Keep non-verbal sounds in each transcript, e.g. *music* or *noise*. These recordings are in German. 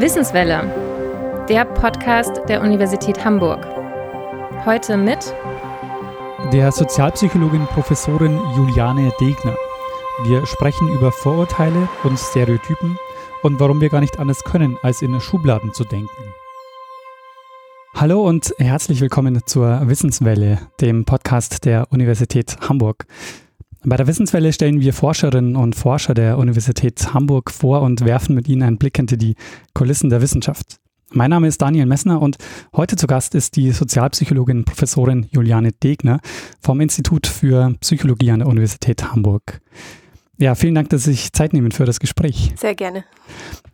Wissenswelle, der Podcast der Universität Hamburg. Heute mit der Sozialpsychologin Professorin Juliane Degner. Wir sprechen über Vorurteile und Stereotypen und warum wir gar nicht anders können, als in Schubladen zu denken. Hallo und herzlich willkommen zur Wissenswelle, dem Podcast der Universität Hamburg. Bei der Wissenswelle stellen wir Forscherinnen und Forscher der Universität Hamburg vor und werfen mit ihnen einen Blick hinter die Kulissen der Wissenschaft. Mein Name ist Daniel Messner und heute zu Gast ist die Sozialpsychologin Professorin Juliane Degner vom Institut für Psychologie an der Universität Hamburg. Ja, vielen Dank, dass Sie sich Zeit nehmen für das Gespräch. Sehr gerne.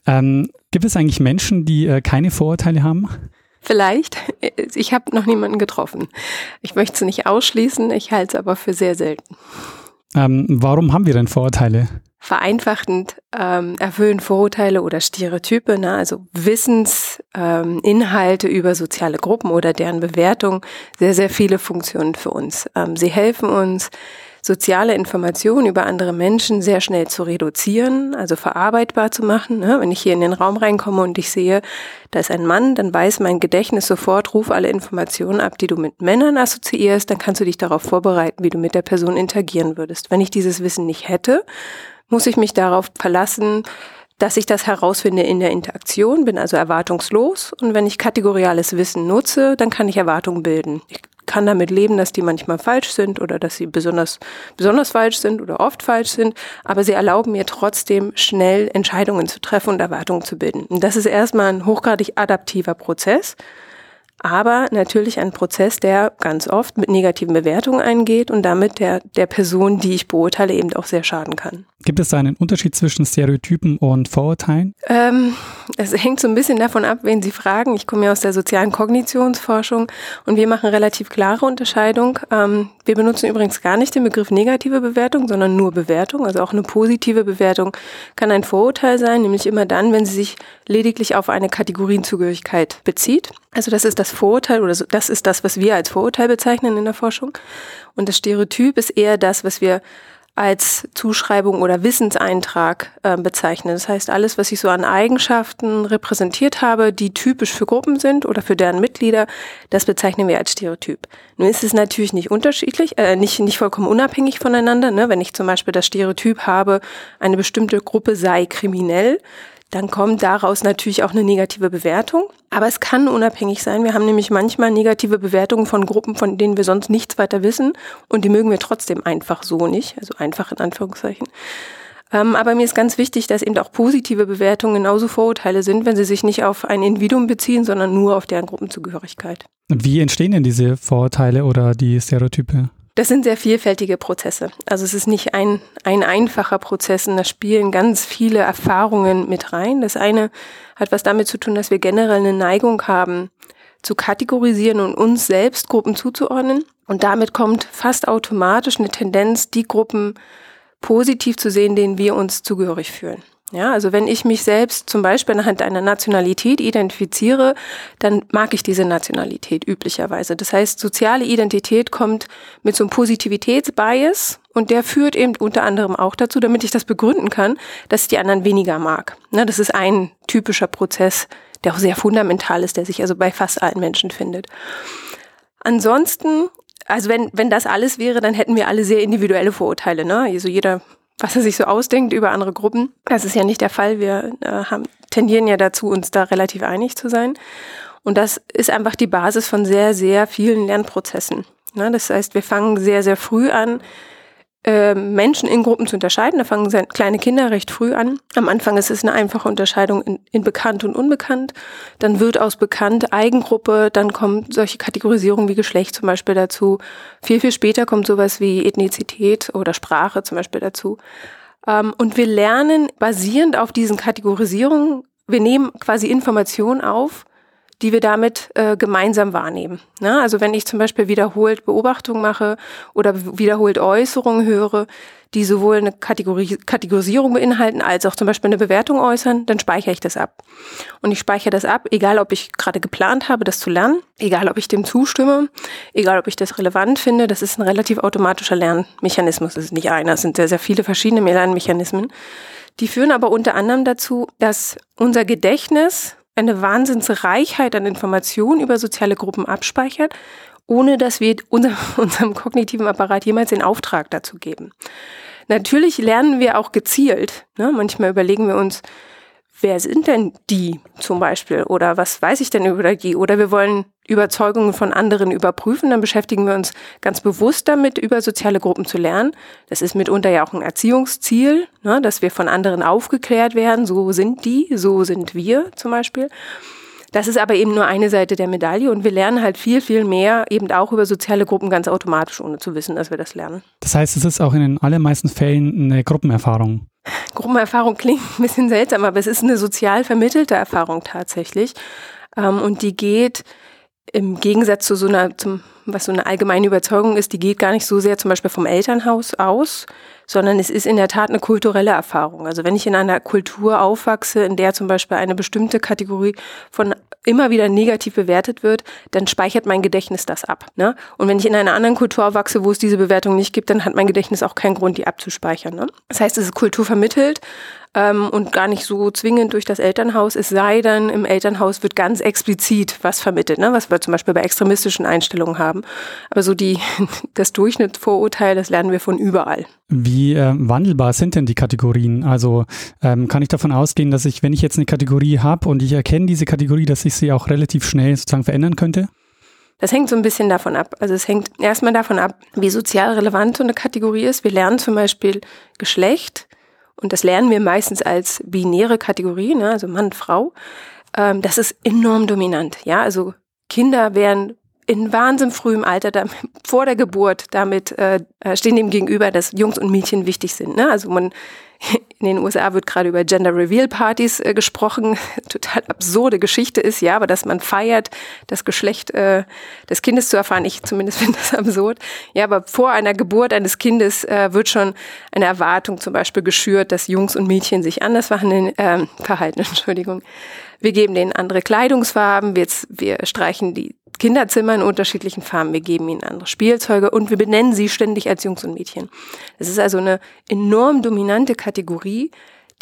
Ähm, gibt es eigentlich Menschen, die äh, keine Vorurteile haben? Vielleicht. Ich habe noch niemanden getroffen. Ich möchte es nicht ausschließen, ich halte es aber für sehr selten. Ähm, warum haben wir denn Vorurteile? Vereinfachend ähm, erfüllen Vorurteile oder Stereotype, ne, also Wissensinhalte ähm, über soziale Gruppen oder deren Bewertung, sehr, sehr viele Funktionen für uns. Ähm, sie helfen uns, soziale Informationen über andere Menschen sehr schnell zu reduzieren, also verarbeitbar zu machen. Ne? Wenn ich hier in den Raum reinkomme und ich sehe, da ist ein Mann, dann weiß mein Gedächtnis sofort, ruf alle Informationen ab, die du mit Männern assoziierst, dann kannst du dich darauf vorbereiten, wie du mit der Person interagieren würdest. Wenn ich dieses Wissen nicht hätte, muss ich mich darauf verlassen, dass ich das herausfinde in der Interaktion, bin also erwartungslos. Und wenn ich kategoriales Wissen nutze, dann kann ich Erwartungen bilden. Ich kann damit leben, dass die manchmal falsch sind oder dass sie besonders, besonders falsch sind oder oft falsch sind, aber sie erlauben mir trotzdem schnell Entscheidungen zu treffen und Erwartungen zu bilden. Und das ist erstmal ein hochgradig adaptiver Prozess aber natürlich ein Prozess, der ganz oft mit negativen Bewertungen eingeht und damit der, der Person, die ich beurteile, eben auch sehr schaden kann. Gibt es da einen Unterschied zwischen Stereotypen und Vorurteilen? Ähm, es hängt so ein bisschen davon ab, wen Sie fragen. Ich komme ja aus der sozialen Kognitionsforschung und wir machen relativ klare Unterscheidung. Ähm, wir benutzen übrigens gar nicht den Begriff negative Bewertung, sondern nur Bewertung. Also auch eine positive Bewertung kann ein Vorurteil sein, nämlich immer dann, wenn sie sich lediglich auf eine Kategorienzugehörigkeit bezieht. Also das ist das Vorurteil oder das ist das, was wir als Vorurteil bezeichnen in der Forschung. Und das Stereotyp ist eher das, was wir als Zuschreibung oder Wissenseintrag äh, bezeichnen. Das heißt, alles, was ich so an Eigenschaften repräsentiert habe, die typisch für Gruppen sind oder für deren Mitglieder, das bezeichnen wir als Stereotyp. Nun ist es natürlich nicht unterschiedlich, äh, nicht, nicht vollkommen unabhängig voneinander. Ne? Wenn ich zum Beispiel das Stereotyp habe, eine bestimmte Gruppe sei kriminell, dann kommt daraus natürlich auch eine negative Bewertung. Aber es kann unabhängig sein. Wir haben nämlich manchmal negative Bewertungen von Gruppen, von denen wir sonst nichts weiter wissen. Und die mögen wir trotzdem einfach so nicht. Also einfach in Anführungszeichen. Ähm, aber mir ist ganz wichtig, dass eben auch positive Bewertungen genauso Vorurteile sind, wenn sie sich nicht auf ein Individuum beziehen, sondern nur auf deren Gruppenzugehörigkeit. Wie entstehen denn diese Vorurteile oder die Stereotype? Das sind sehr vielfältige Prozesse. Also es ist nicht ein, ein einfacher Prozess und da spielen ganz viele Erfahrungen mit rein. Das eine hat was damit zu tun, dass wir generell eine Neigung haben, zu kategorisieren und uns selbst Gruppen zuzuordnen. Und damit kommt fast automatisch eine Tendenz, die Gruppen positiv zu sehen, denen wir uns zugehörig fühlen. Ja, also wenn ich mich selbst zum Beispiel anhand einer Nationalität identifiziere, dann mag ich diese Nationalität üblicherweise. Das heißt, soziale Identität kommt mit so einem Positivitätsbias und der führt eben unter anderem auch dazu, damit ich das begründen kann, dass ich die anderen weniger mag. Ne, das ist ein typischer Prozess, der auch sehr fundamental ist, der sich also bei fast allen Menschen findet. Ansonsten also wenn, wenn das alles wäre, dann hätten wir alle sehr individuelle Vorurteile. Ne? Also jeder was er sich so ausdenkt über andere Gruppen. Das ist ja nicht der Fall. Wir äh, haben, tendieren ja dazu, uns da relativ einig zu sein. Und das ist einfach die Basis von sehr, sehr vielen Lernprozessen. Ne? Das heißt, wir fangen sehr, sehr früh an, ähm, Menschen in Gruppen zu unterscheiden. Da fangen kleine Kinder recht früh an. Am Anfang ist es eine einfache Unterscheidung in, in bekannt und unbekannt. Dann wird aus bekannt Eigengruppe, dann kommen solche Kategorisierungen wie Geschlecht zum Beispiel dazu. Viel, viel später kommt sowas wie Ethnizität oder Sprache zum Beispiel dazu. Ähm, und wir lernen basierend auf diesen Kategorisierungen, wir nehmen quasi Informationen auf, die wir damit äh, gemeinsam wahrnehmen. Na, also wenn ich zum Beispiel wiederholt Beobachtungen mache oder wiederholt Äußerungen höre, die sowohl eine Kategorie, Kategorisierung beinhalten als auch zum Beispiel eine Bewertung äußern, dann speichere ich das ab. Und ich speichere das ab, egal ob ich gerade geplant habe, das zu lernen, egal ob ich dem zustimme, egal ob ich das relevant finde, das ist ein relativ automatischer Lernmechanismus. Das ist nicht einer, es sind sehr, sehr viele verschiedene Lernmechanismen. Die führen aber unter anderem dazu, dass unser Gedächtnis eine Wahnsinnsreichheit an Informationen über soziale Gruppen abspeichert, ohne dass wir *laughs* unser, unserem kognitiven Apparat jemals den Auftrag dazu geben. Natürlich lernen wir auch gezielt. Ne? Manchmal überlegen wir uns, wer sind denn die zum Beispiel oder was weiß ich denn über die oder wir wollen Überzeugungen von anderen überprüfen, dann beschäftigen wir uns ganz bewusst damit, über soziale Gruppen zu lernen. Das ist mitunter ja auch ein Erziehungsziel, ne, dass wir von anderen aufgeklärt werden, so sind die, so sind wir zum Beispiel. Das ist aber eben nur eine Seite der Medaille und wir lernen halt viel, viel mehr eben auch über soziale Gruppen ganz automatisch, ohne zu wissen, dass wir das lernen. Das heißt, es ist auch in den allermeisten Fällen eine Gruppenerfahrung. Gruppenerfahrung klingt ein bisschen seltsam, aber es ist eine sozial vermittelte Erfahrung tatsächlich. Ähm, und die geht im Gegensatz zu so einer, zum, was so eine allgemeine Überzeugung ist, die geht gar nicht so sehr zum Beispiel vom Elternhaus aus, sondern es ist in der Tat eine kulturelle Erfahrung. Also wenn ich in einer Kultur aufwachse, in der zum Beispiel eine bestimmte Kategorie von immer wieder negativ bewertet wird, dann speichert mein Gedächtnis das ab. Ne? Und wenn ich in einer anderen Kultur aufwachse, wo es diese Bewertung nicht gibt, dann hat mein Gedächtnis auch keinen Grund, die abzuspeichern. Ne? Das heißt, es ist Kultur vermittelt ähm, und gar nicht so zwingend durch das Elternhaus, es sei denn, im Elternhaus wird ganz explizit was vermittelt, ne? was wir zum Beispiel bei extremistischen Einstellungen haben. Aber so die, *laughs* das Durchschnittsvorurteil, das lernen wir von überall. Wie äh, wandelbar sind denn die Kategorien? Also ähm, kann ich davon ausgehen, dass ich, wenn ich jetzt eine Kategorie habe und ich erkenne diese Kategorie, dass ich sie auch relativ schnell sozusagen verändern könnte? Das hängt so ein bisschen davon ab. Also es hängt erstmal davon ab, wie sozial relevant so eine Kategorie ist. Wir lernen zum Beispiel Geschlecht und das lernen wir meistens als binäre Kategorie, ne, also Mann, Frau, ähm, das ist enorm dominant. Ja, also Kinder werden in wahnsinnig frühem Alter, da, *laughs* vor der Geburt, damit äh, äh, stehen dem gegenüber, dass Jungs und Mädchen wichtig sind. Ne? Also man in den USA wird gerade über Gender Reveal Partys äh, gesprochen. *laughs* Total absurde Geschichte ist, ja, aber dass man feiert, das Geschlecht äh, des Kindes zu erfahren. Ich zumindest *laughs* finde das absurd. Ja, aber vor einer Geburt eines Kindes äh, wird schon eine Erwartung zum Beispiel geschürt, dass Jungs und Mädchen sich anders verhandeln, äh, *laughs* verhalten. Entschuldigung. Wir geben denen andere Kleidungsfarben, wir, wir streichen die Kinderzimmer in unterschiedlichen Farben. Wir geben ihnen andere Spielzeuge und wir benennen sie ständig als Jungs und Mädchen. Es ist also eine enorm dominante Kategorie,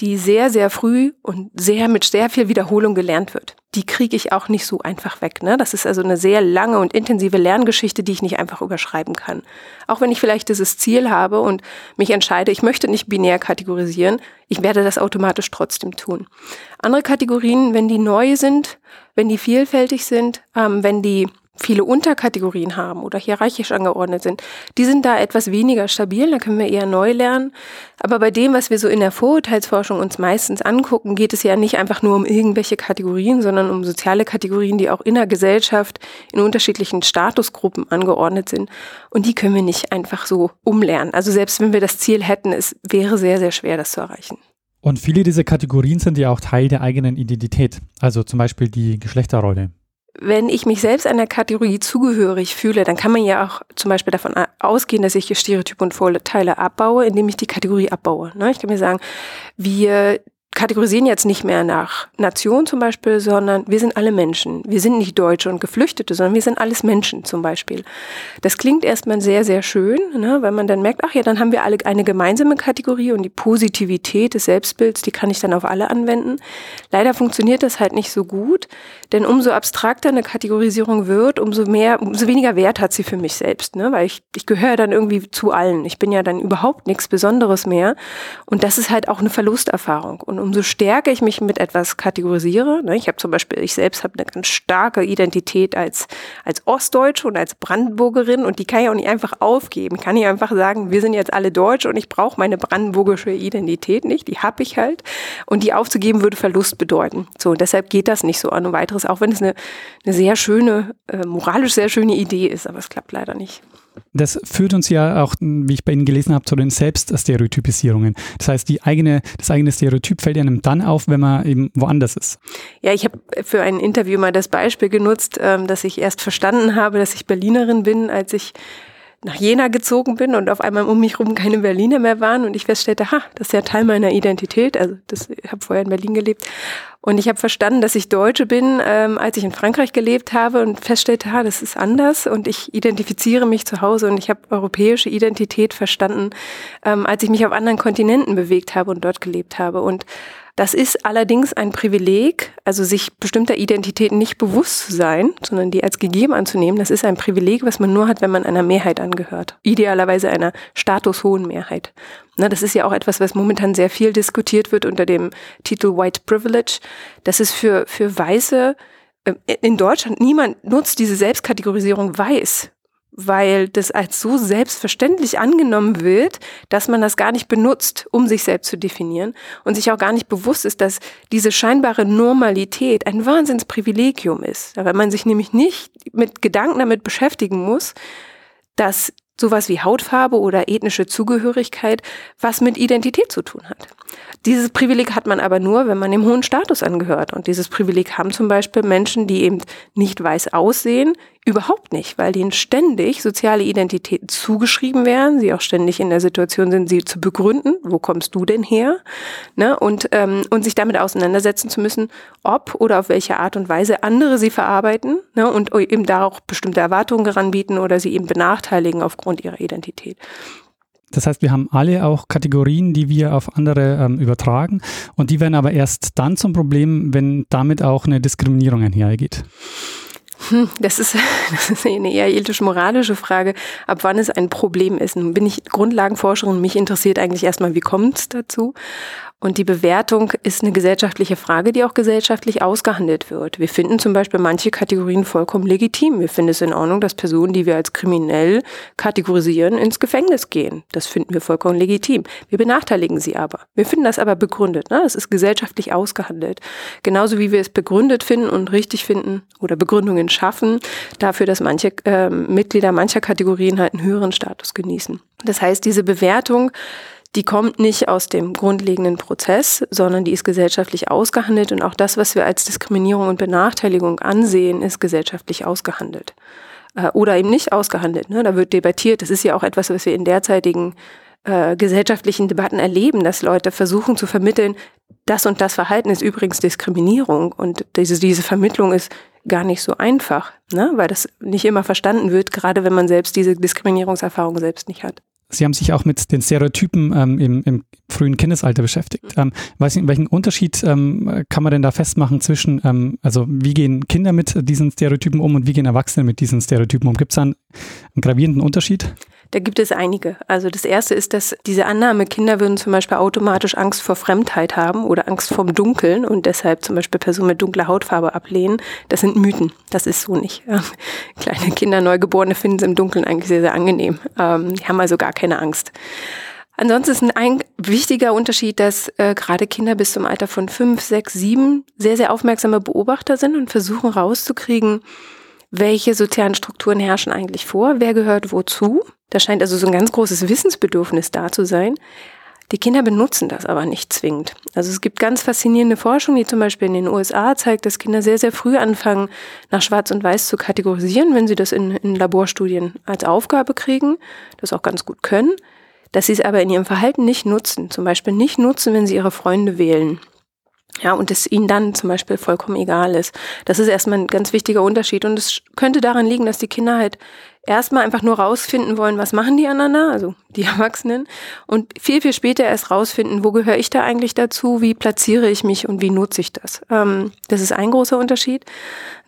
die sehr, sehr früh und sehr mit sehr viel Wiederholung gelernt wird. Die kriege ich auch nicht so einfach weg. Ne? Das ist also eine sehr lange und intensive Lerngeschichte, die ich nicht einfach überschreiben kann. Auch wenn ich vielleicht dieses Ziel habe und mich entscheide, ich möchte nicht binär kategorisieren, ich werde das automatisch trotzdem tun. Andere Kategorien, wenn die neu sind, wenn die vielfältig sind, ähm, wenn die viele Unterkategorien haben oder hierarchisch angeordnet sind, die sind da etwas weniger stabil, da können wir eher neu lernen. Aber bei dem, was wir so in der Vorurteilsforschung uns meistens angucken, geht es ja nicht einfach nur um irgendwelche Kategorien, sondern um soziale Kategorien, die auch in der Gesellschaft in unterschiedlichen Statusgruppen angeordnet sind. Und die können wir nicht einfach so umlernen. Also selbst wenn wir das Ziel hätten, es wäre sehr, sehr schwer, das zu erreichen. Und viele dieser Kategorien sind ja auch Teil der eigenen Identität, also zum Beispiel die Geschlechterrolle wenn ich mich selbst einer Kategorie zugehörig fühle, dann kann man ja auch zum Beispiel davon ausgehen, dass ich Stereotype und Vorteile abbaue, indem ich die Kategorie abbaue. Ne? Ich kann mir sagen, wir kategorisieren jetzt nicht mehr nach Nation zum Beispiel, sondern wir sind alle Menschen. Wir sind nicht Deutsche und Geflüchtete, sondern wir sind alles Menschen zum Beispiel. Das klingt erstmal sehr, sehr schön, ne, weil man dann merkt, ach ja, dann haben wir alle eine gemeinsame Kategorie und die Positivität des Selbstbilds, die kann ich dann auf alle anwenden. Leider funktioniert das halt nicht so gut, denn umso abstrakter eine Kategorisierung wird, umso mehr, umso weniger Wert hat sie für mich selbst, ne, weil ich, ich gehöre dann irgendwie zu allen. Ich bin ja dann überhaupt nichts Besonderes mehr und das ist halt auch eine Verlusterfahrung. Und umso stärker ich mich mit etwas kategorisiere, ne, ich habe zum Beispiel, ich selbst habe eine ganz starke Identität als, als Ostdeutsche und als Brandenburgerin und die kann ich auch nicht einfach aufgeben. Ich kann nicht einfach sagen, wir sind jetzt alle Deutsch und ich brauche meine brandenburgische Identität nicht, die habe ich halt. Und die aufzugeben würde Verlust bedeuten. So, und deshalb geht das nicht so an und weiteres, auch wenn es eine, eine sehr schöne, äh, moralisch sehr schöne Idee ist, aber es klappt leider nicht. Das führt uns ja auch, wie ich bei Ihnen gelesen habe, zu den Selbststereotypisierungen. Das heißt, die eigene, das eigene Stereotyp fällt einem dann auf, wenn man eben woanders ist. Ja, ich habe für ein Interview mal das Beispiel genutzt, ähm, dass ich erst verstanden habe, dass ich Berlinerin bin, als ich nach Jena gezogen bin und auf einmal um mich herum keine Berliner mehr waren und ich feststellte, ha, das ist ja Teil meiner Identität. Also das, ich habe vorher in Berlin gelebt und ich habe verstanden, dass ich Deutsche bin, ähm, als ich in Frankreich gelebt habe und feststellte, ha, das ist anders und ich identifiziere mich zu Hause und ich habe europäische Identität verstanden, ähm, als ich mich auf anderen Kontinenten bewegt habe und dort gelebt habe. Und das ist allerdings ein Privileg, also sich bestimmter Identitäten nicht bewusst zu sein, sondern die als gegeben anzunehmen. Das ist ein Privileg, was man nur hat, wenn man einer Mehrheit angehört. Idealerweise einer statushohen Mehrheit. Na, das ist ja auch etwas, was momentan sehr viel diskutiert wird unter dem Titel White Privilege. Das ist für, für Weiße äh, in Deutschland, niemand nutzt diese Selbstkategorisierung weiß weil das als so selbstverständlich angenommen wird, dass man das gar nicht benutzt, um sich selbst zu definieren und sich auch gar nicht bewusst ist, dass diese scheinbare Normalität ein Wahnsinnsprivilegium ist. Weil man sich nämlich nicht mit Gedanken damit beschäftigen muss, dass sowas wie Hautfarbe oder ethnische Zugehörigkeit was mit Identität zu tun hat. Dieses Privileg hat man aber nur, wenn man dem hohen Status angehört. Und dieses Privileg haben zum Beispiel Menschen, die eben nicht weiß aussehen, überhaupt nicht, weil denen ständig soziale Identitäten zugeschrieben werden, sie auch ständig in der Situation sind, sie zu begründen, wo kommst du denn her? Ne? Und, ähm, und sich damit auseinandersetzen zu müssen, ob oder auf welche Art und Weise andere sie verarbeiten ne? und eben da auch bestimmte Erwartungen heranbieten oder sie eben benachteiligen aufgrund ihrer Identität. Das heißt, wir haben alle auch Kategorien, die wir auf andere ähm, übertragen und die werden aber erst dann zum Problem, wenn damit auch eine Diskriminierung einhergeht. *laughs* Das ist, *laughs* das ist eine eher ethisch-moralische Frage, ab wann es ein Problem ist. Nun bin ich Grundlagenforscherin, mich interessiert eigentlich erstmal, wie kommt es dazu? Und die Bewertung ist eine gesellschaftliche Frage, die auch gesellschaftlich ausgehandelt wird. Wir finden zum Beispiel manche Kategorien vollkommen legitim. Wir finden es in Ordnung, dass Personen, die wir als kriminell kategorisieren, ins Gefängnis gehen. Das finden wir vollkommen legitim. Wir benachteiligen sie aber. Wir finden das aber begründet. Ne? Das ist gesellschaftlich ausgehandelt. Genauso wie wir es begründet finden und richtig finden oder Begründungen schaffen dafür, dass manche äh, Mitglieder mancher Kategorien halt einen höheren Status genießen. Das heißt, diese Bewertung die kommt nicht aus dem grundlegenden Prozess, sondern die ist gesellschaftlich ausgehandelt und auch das, was wir als Diskriminierung und Benachteiligung ansehen, ist gesellschaftlich ausgehandelt. Äh, oder eben nicht ausgehandelt. Ne? Da wird debattiert. Das ist ja auch etwas, was wir in derzeitigen äh, gesellschaftlichen Debatten erleben, dass Leute versuchen zu vermitteln, das und das Verhalten ist übrigens Diskriminierung und diese, diese Vermittlung ist gar nicht so einfach, ne? weil das nicht immer verstanden wird, gerade wenn man selbst diese Diskriminierungserfahrung selbst nicht hat. Sie haben sich auch mit den Stereotypen ähm, im, im, frühen Kindesalter beschäftigt. Ähm, weiß nicht, welchen Unterschied ähm, kann man denn da festmachen zwischen, ähm, also wie gehen Kinder mit diesen Stereotypen um und wie gehen Erwachsene mit diesen Stereotypen um? Gibt es da einen, einen gravierenden Unterschied? Da gibt es einige. Also das erste ist, dass diese Annahme, Kinder würden zum Beispiel automatisch Angst vor Fremdheit haben oder Angst vorm Dunkeln und deshalb zum Beispiel Personen mit dunkler Hautfarbe ablehnen. Das sind Mythen. Das ist so nicht. *laughs* Kleine Kinder, Neugeborene finden es im Dunkeln eigentlich sehr, sehr angenehm. Ähm, die haben also gar keine Angst. Ansonsten ist ein wichtiger Unterschied, dass äh, gerade Kinder bis zum Alter von fünf, sechs, sieben sehr, sehr aufmerksame Beobachter sind und versuchen rauszukriegen, welche sozialen Strukturen herrschen eigentlich vor, wer gehört wozu. Da scheint also so ein ganz großes Wissensbedürfnis da zu sein. Die Kinder benutzen das aber nicht zwingend. Also es gibt ganz faszinierende Forschung, die zum Beispiel in den USA zeigt, dass Kinder sehr, sehr früh anfangen, nach Schwarz und Weiß zu kategorisieren, wenn sie das in, in Laborstudien als Aufgabe kriegen, das auch ganz gut können, dass sie es aber in ihrem Verhalten nicht nutzen. Zum Beispiel nicht nutzen, wenn sie ihre Freunde wählen ja, und es ihnen dann zum Beispiel vollkommen egal ist. Das ist erstmal ein ganz wichtiger Unterschied. Und es könnte daran liegen, dass die Kinder halt erstmal einfach nur rausfinden wollen, was machen die aneinander, also die *laughs* Erwachsenen, und viel, viel später erst rausfinden, wo gehöre ich da eigentlich dazu, wie platziere ich mich und wie nutze ich das. Ähm, das ist ein großer Unterschied.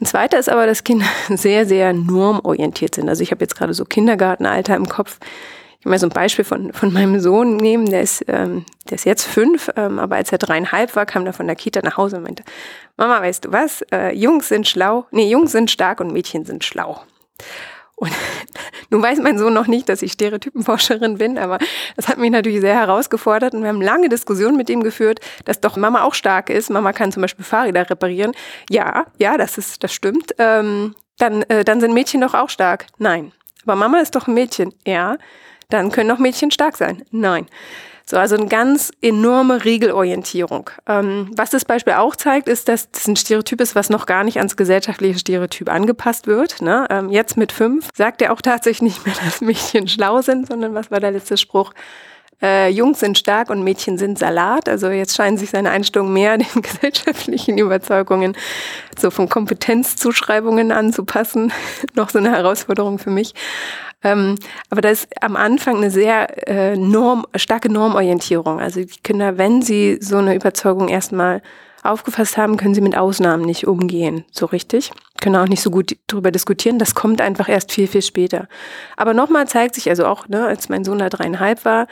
Ein zweiter ist aber, dass Kinder *laughs* sehr, sehr normorientiert sind. Also ich habe jetzt gerade so Kindergartenalter im Kopf kann mal so ein Beispiel von, von meinem Sohn nehmen, der ist, ähm, der ist jetzt fünf, ähm, aber als er dreieinhalb war, kam er von der Kita nach Hause und meinte, Mama, weißt du was, äh, Jungs sind schlau, nee, Jungs sind stark und Mädchen sind schlau. Und *laughs* nun weiß mein Sohn noch nicht, dass ich Stereotypenforscherin bin, aber das hat mich natürlich sehr herausgefordert und wir haben lange Diskussionen mit ihm geführt, dass doch Mama auch stark ist. Mama kann zum Beispiel Fahrräder reparieren. Ja, ja, das ist, das stimmt. Ähm, dann, äh, dann sind Mädchen doch auch stark. Nein, Aber Mama ist doch ein Mädchen. Ja. Dann können auch Mädchen stark sein. Nein. So, also eine ganz enorme Regelorientierung. Ähm, was das Beispiel auch zeigt, ist, dass das ein Stereotyp ist, was noch gar nicht ans gesellschaftliche Stereotyp angepasst wird. Ne? Ähm, jetzt mit fünf sagt er auch tatsächlich nicht mehr, *laughs* dass Mädchen schlau sind, sondern was war der letzte Spruch? Äh, Jungs sind stark und Mädchen sind Salat. Also jetzt scheinen sich seine Einstellungen mehr *laughs* den gesellschaftlichen Überzeugungen so von Kompetenzzuschreibungen anzupassen. *laughs* Noch so eine Herausforderung für mich. Ähm, aber da ist am Anfang eine sehr äh, Norm, starke Normorientierung. Also die Kinder, wenn sie so eine Überzeugung erstmal aufgefasst haben, können sie mit Ausnahmen nicht umgehen, so richtig. Können auch nicht so gut darüber diskutieren. Das kommt einfach erst viel, viel später. Aber nochmal zeigt sich also auch, ne, als mein Sohn da dreieinhalb war,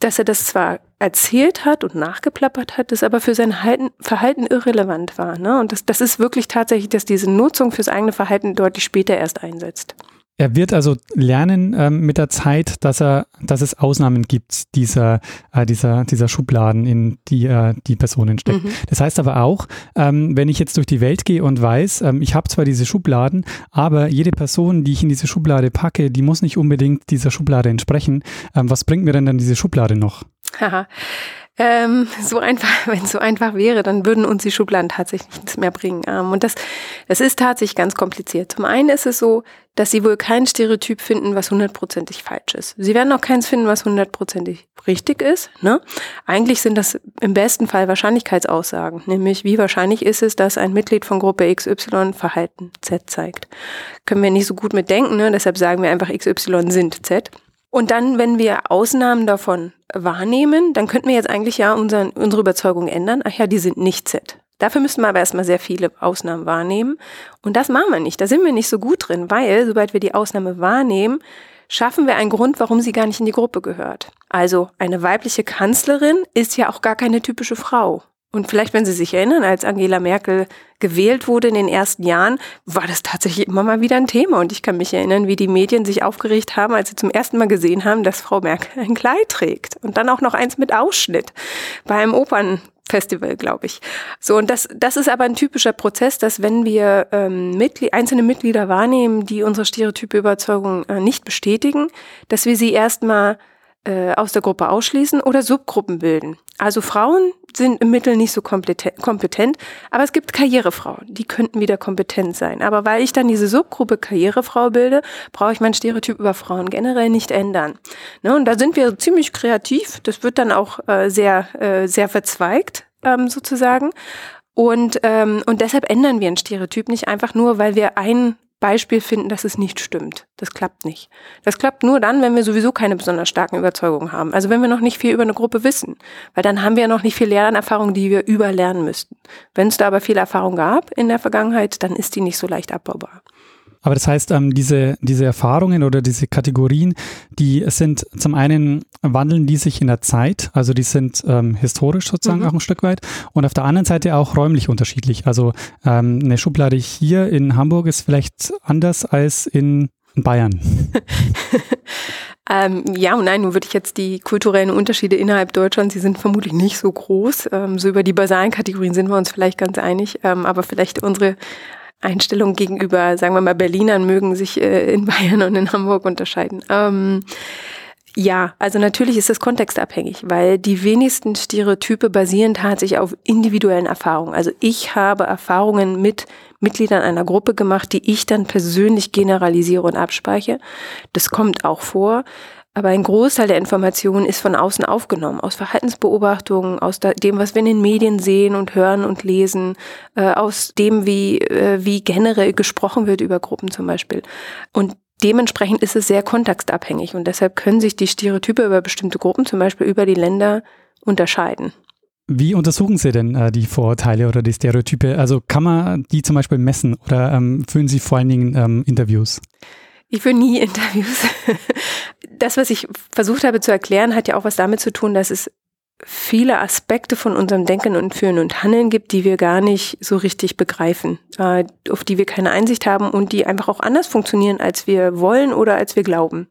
dass er das zwar erzählt hat und nachgeplappert hat, das aber für sein Verhalten irrelevant war. Ne? Und das, das ist wirklich tatsächlich, dass diese Nutzung fürs eigene Verhalten deutlich später erst einsetzt. Er wird also lernen ähm, mit der Zeit, dass er, dass es Ausnahmen gibt dieser, äh, dieser, dieser Schubladen, in die er die Personen steckt. Mhm. Das heißt aber auch, ähm, wenn ich jetzt durch die Welt gehe und weiß, ähm, ich habe zwar diese Schubladen, aber jede Person, die ich in diese Schublade packe, die muss nicht unbedingt dieser Schublade entsprechen. Ähm, was bringt mir denn dann diese Schublade noch? Haha. Ähm, *laughs* so einfach, *laughs* wenn es so einfach wäre, dann würden uns die Schubladen tatsächlich nichts mehr bringen. Ähm, und das, das ist tatsächlich ganz kompliziert. Zum einen ist es so, dass sie wohl kein Stereotyp finden, was hundertprozentig falsch ist. Sie werden auch keins finden, was hundertprozentig richtig ist. Ne? Eigentlich sind das im besten Fall Wahrscheinlichkeitsaussagen, nämlich wie wahrscheinlich ist es, dass ein Mitglied von Gruppe XY Verhalten Z zeigt. Können wir nicht so gut mit denken, ne? deshalb sagen wir einfach XY sind Z. Und dann, wenn wir Ausnahmen davon wahrnehmen, dann könnten wir jetzt eigentlich ja unseren, unsere Überzeugung ändern. Ach ja, die sind nicht Z. Dafür müssten wir aber erstmal sehr viele Ausnahmen wahrnehmen. Und das machen wir nicht. Da sind wir nicht so gut drin, weil sobald wir die Ausnahme wahrnehmen, schaffen wir einen Grund, warum sie gar nicht in die Gruppe gehört. Also eine weibliche Kanzlerin ist ja auch gar keine typische Frau. Und vielleicht, wenn Sie sich erinnern, als Angela Merkel gewählt wurde in den ersten Jahren, war das tatsächlich immer mal wieder ein Thema. Und ich kann mich erinnern, wie die Medien sich aufgeregt haben, als sie zum ersten Mal gesehen haben, dass Frau Merkel ein Kleid trägt. Und dann auch noch eins mit Ausschnitt bei einem Opernfestival, glaube ich. So, und das, das ist aber ein typischer Prozess, dass wenn wir ähm, Mitglied, einzelne Mitglieder wahrnehmen, die unsere stereotype Überzeugung äh, nicht bestätigen, dass wir sie erstmal äh, aus der Gruppe ausschließen oder Subgruppen bilden. Also Frauen sind im Mittel nicht so kompetent, aber es gibt Karrierefrauen, die könnten wieder kompetent sein. Aber weil ich dann diese Subgruppe Karrierefrau bilde, brauche ich mein Stereotyp über Frauen generell nicht ändern. Ne, und da sind wir ziemlich kreativ. Das wird dann auch äh, sehr, äh, sehr verzweigt ähm, sozusagen. Und, ähm, und deshalb ändern wir ein Stereotyp nicht einfach nur, weil wir ein Beispiel finden, dass es nicht stimmt. Das klappt nicht. Das klappt nur dann, wenn wir sowieso keine besonders starken Überzeugungen haben. Also wenn wir noch nicht viel über eine Gruppe wissen. Weil dann haben wir ja noch nicht viel Lernerfahrung, die wir überlernen müssten. Wenn es da aber viel Erfahrung gab in der Vergangenheit, dann ist die nicht so leicht abbaubar. Aber das heißt, ähm, diese, diese Erfahrungen oder diese Kategorien, die sind zum einen wandeln die sich in der Zeit, also die sind ähm, historisch sozusagen mhm. auch ein Stück weit und auf der anderen Seite auch räumlich unterschiedlich. Also ähm, eine Schublade hier in Hamburg ist vielleicht anders als in Bayern. *laughs* Ähm, ja und nein, nun würde ich jetzt die kulturellen Unterschiede innerhalb Deutschlands, die sind vermutlich nicht so groß. Ähm, so über die basalen Kategorien sind wir uns vielleicht ganz einig, ähm, aber vielleicht unsere Einstellungen gegenüber, sagen wir mal, Berlinern mögen sich äh, in Bayern und in Hamburg unterscheiden. Ähm, ja, also natürlich ist es kontextabhängig, weil die wenigsten Stereotype basieren tatsächlich auf individuellen Erfahrungen. Also ich habe Erfahrungen mit Mitgliedern einer Gruppe gemacht, die ich dann persönlich generalisiere und abspeichere. Das kommt auch vor. Aber ein Großteil der Informationen ist von außen aufgenommen, aus Verhaltensbeobachtungen, aus dem, was wir in den Medien sehen und hören und lesen, äh, aus dem, wie, äh, wie generell gesprochen wird über Gruppen zum Beispiel. Und dementsprechend ist es sehr kontextabhängig und deshalb können sich die Stereotype über bestimmte Gruppen, zum Beispiel über die Länder, unterscheiden. Wie untersuchen Sie denn äh, die Vorurteile oder die Stereotype? Also kann man die zum Beispiel messen oder ähm, führen Sie vor allen Dingen ähm, Interviews? Ich führe nie *laughs* Interviews. Das, was ich versucht habe zu erklären, hat ja auch was damit zu tun, dass es viele Aspekte von unserem Denken und Fühlen und Handeln gibt, die wir gar nicht so richtig begreifen, äh, auf die wir keine Einsicht haben und die einfach auch anders funktionieren, als wir wollen oder als wir glauben.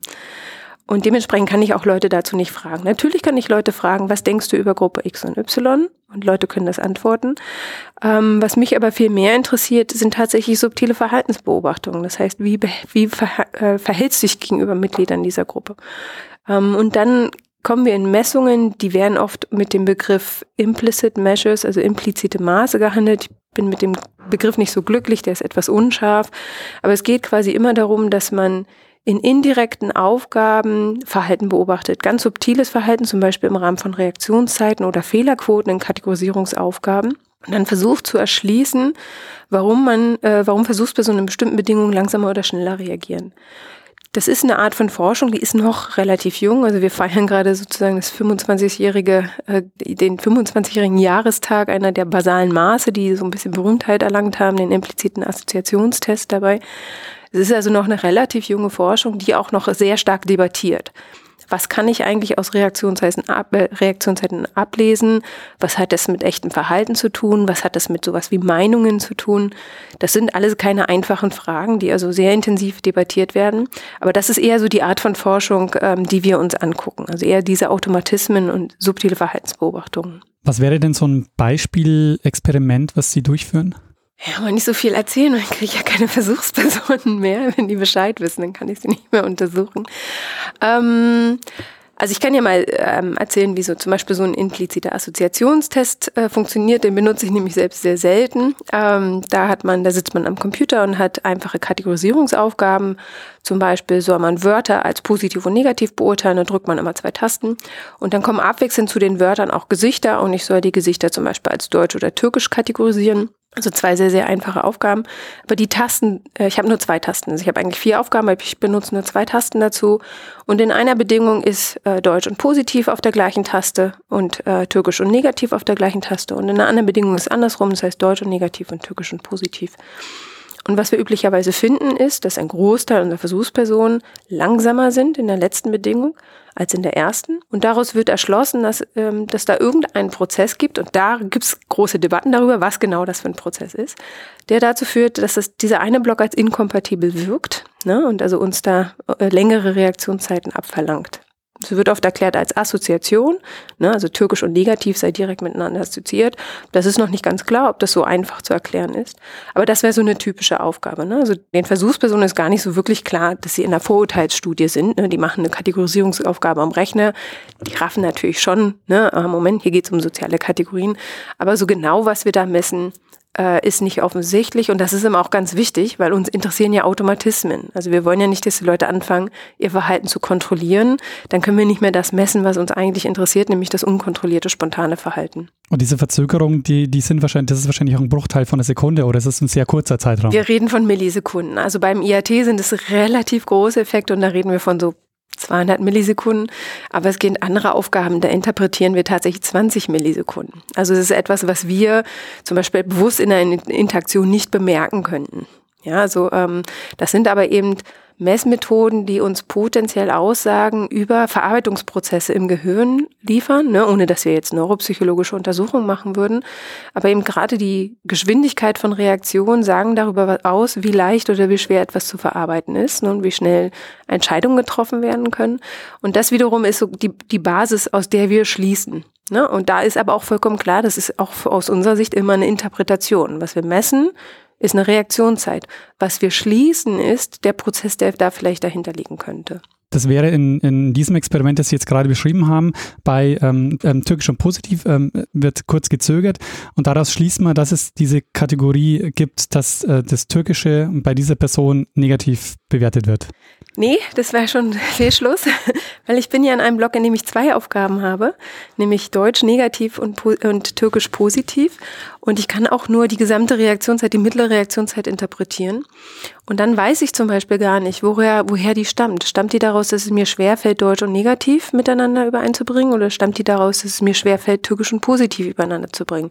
Und dementsprechend kann ich auch Leute dazu nicht fragen. Natürlich kann ich Leute fragen, was denkst du über Gruppe X und Y? Und Leute können das antworten. Ähm, was mich aber viel mehr interessiert, sind tatsächlich subtile Verhaltensbeobachtungen. Das heißt, wie, wie verha äh, verhältst du dich gegenüber Mitgliedern dieser Gruppe? Ähm, und dann kommen wir in Messungen, die werden oft mit dem Begriff Implicit Measures, also implizite Maße gehandelt. Ich bin mit dem Begriff nicht so glücklich, der ist etwas unscharf. Aber es geht quasi immer darum, dass man in indirekten Aufgaben Verhalten beobachtet. Ganz subtiles Verhalten, zum Beispiel im Rahmen von Reaktionszeiten oder Fehlerquoten in Kategorisierungsaufgaben. Und dann versucht zu erschließen, warum man, äh, warum Versuchspersonen in bestimmten Bedingungen langsamer oder schneller reagieren. Das ist eine Art von Forschung, die ist noch relativ jung. Also wir feiern gerade sozusagen das 25-jährige, äh, den 25-jährigen Jahrestag einer der basalen Maße, die so ein bisschen Berühmtheit erlangt haben, den impliziten Assoziationstest dabei. Es ist also noch eine relativ junge Forschung, die auch noch sehr stark debattiert. Was kann ich eigentlich aus Reaktionszeiten, ab, äh, Reaktionszeiten ablesen? Was hat das mit echtem Verhalten zu tun? Was hat das mit sowas wie Meinungen zu tun? Das sind alles keine einfachen Fragen, die also sehr intensiv debattiert werden. Aber das ist eher so die Art von Forschung, ähm, die wir uns angucken. Also eher diese Automatismen und subtile Verhaltensbeobachtungen. Was wäre denn so ein Beispielexperiment, was Sie durchführen? Ja, aber nicht so viel erzählen, dann kriege ich ja keine *laughs* Versuchspersonen mehr. Wenn die Bescheid wissen, dann kann ich sie nicht mehr untersuchen. Ähm, also ich kann ja mal ähm, erzählen, wie so zum Beispiel so ein impliziter Assoziationstest äh, funktioniert. Den benutze ich nämlich selbst sehr selten. Ähm, da hat man, da sitzt man am Computer und hat einfache Kategorisierungsaufgaben. Zum Beispiel soll man Wörter als positiv und negativ beurteilen. Da drückt man immer zwei Tasten. Und dann kommen abwechselnd zu den Wörtern auch Gesichter. Und ich soll die Gesichter zum Beispiel als Deutsch oder Türkisch kategorisieren. Also zwei sehr, sehr einfache Aufgaben. Aber die Tasten, äh, ich habe nur zwei Tasten. Also ich habe eigentlich vier Aufgaben, aber ich benutze nur zwei Tasten dazu. Und in einer Bedingung ist äh, Deutsch und Positiv auf der gleichen Taste und äh, Türkisch und Negativ auf der gleichen Taste. Und in einer anderen Bedingung ist andersrum, das heißt Deutsch und Negativ und Türkisch und Positiv. Und was wir üblicherweise finden, ist, dass ein Großteil unserer Versuchspersonen langsamer sind in der letzten Bedingung als in der ersten. Und daraus wird erschlossen, dass, ähm, dass da irgendeinen Prozess gibt, und da gibt es große Debatten darüber, was genau das für ein Prozess ist, der dazu führt, dass das, dieser eine Block als inkompatibel wirkt ne, und also uns da äh, längere Reaktionszeiten abverlangt. Es wird oft erklärt als Assoziation, ne, also türkisch und negativ sei direkt miteinander assoziiert. Das ist noch nicht ganz klar, ob das so einfach zu erklären ist. Aber das wäre so eine typische Aufgabe. Ne? Also den Versuchspersonen ist gar nicht so wirklich klar, dass sie in der Vorurteilsstudie sind. Ne? Die machen eine Kategorisierungsaufgabe am Rechner. Die raffen natürlich schon, ne? Ah, Moment, hier geht es um soziale Kategorien. Aber so genau, was wir da messen, äh, ist nicht offensichtlich und das ist immer auch ganz wichtig, weil uns interessieren ja Automatismen. Also wir wollen ja nicht, dass die Leute anfangen, ihr Verhalten zu kontrollieren. Dann können wir nicht mehr das messen, was uns eigentlich interessiert, nämlich das unkontrollierte, spontane Verhalten. Und diese Verzögerungen, die, die sind wahrscheinlich, das ist wahrscheinlich auch ein Bruchteil von einer Sekunde oder ist es ein sehr kurzer Zeitraum? Wir reden von Millisekunden. Also beim IAT sind es relativ große Effekte und da reden wir von so 200 Millisekunden, aber es gehen andere Aufgaben, da interpretieren wir tatsächlich 20 Millisekunden. Also es ist etwas, was wir zum Beispiel bewusst in einer Interaktion nicht bemerken könnten. Ja, also ähm, das sind aber eben Messmethoden, die uns potenziell Aussagen über Verarbeitungsprozesse im Gehirn liefern, ne, ohne dass wir jetzt neuropsychologische Untersuchungen machen würden. Aber eben gerade die Geschwindigkeit von Reaktionen sagen darüber aus, wie leicht oder wie schwer etwas zu verarbeiten ist ne, und wie schnell Entscheidungen getroffen werden können. Und das wiederum ist so die, die Basis, aus der wir schließen. Ne? Und da ist aber auch vollkommen klar, das ist auch aus unserer Sicht immer eine Interpretation. Was wir messen, ist eine Reaktionszeit. Was wir schließen, ist der Prozess, der da vielleicht dahinter liegen könnte. Das wäre in, in diesem Experiment, das Sie jetzt gerade beschrieben haben, bei ähm, ähm, Türkisch und Positiv ähm, wird kurz gezögert und daraus schließt man, dass es diese Kategorie gibt, dass äh, das Türkische bei dieser Person negativ bewertet wird. Nee, das wäre schon *laughs* Fehlschluss, *laughs* weil ich bin ja in einem Blog, in dem ich zwei Aufgaben habe, nämlich Deutsch negativ und, und Türkisch positiv. Und ich kann auch nur die gesamte Reaktionszeit, die mittlere Reaktionszeit interpretieren. Und dann weiß ich zum Beispiel gar nicht, woher, woher die stammt. Stammt die daraus, dass es mir schwerfällt, Deutsch und negativ miteinander übereinzubringen? Oder stammt die daraus, dass es mir schwerfällt, Türkisch und positiv übereinander zu bringen?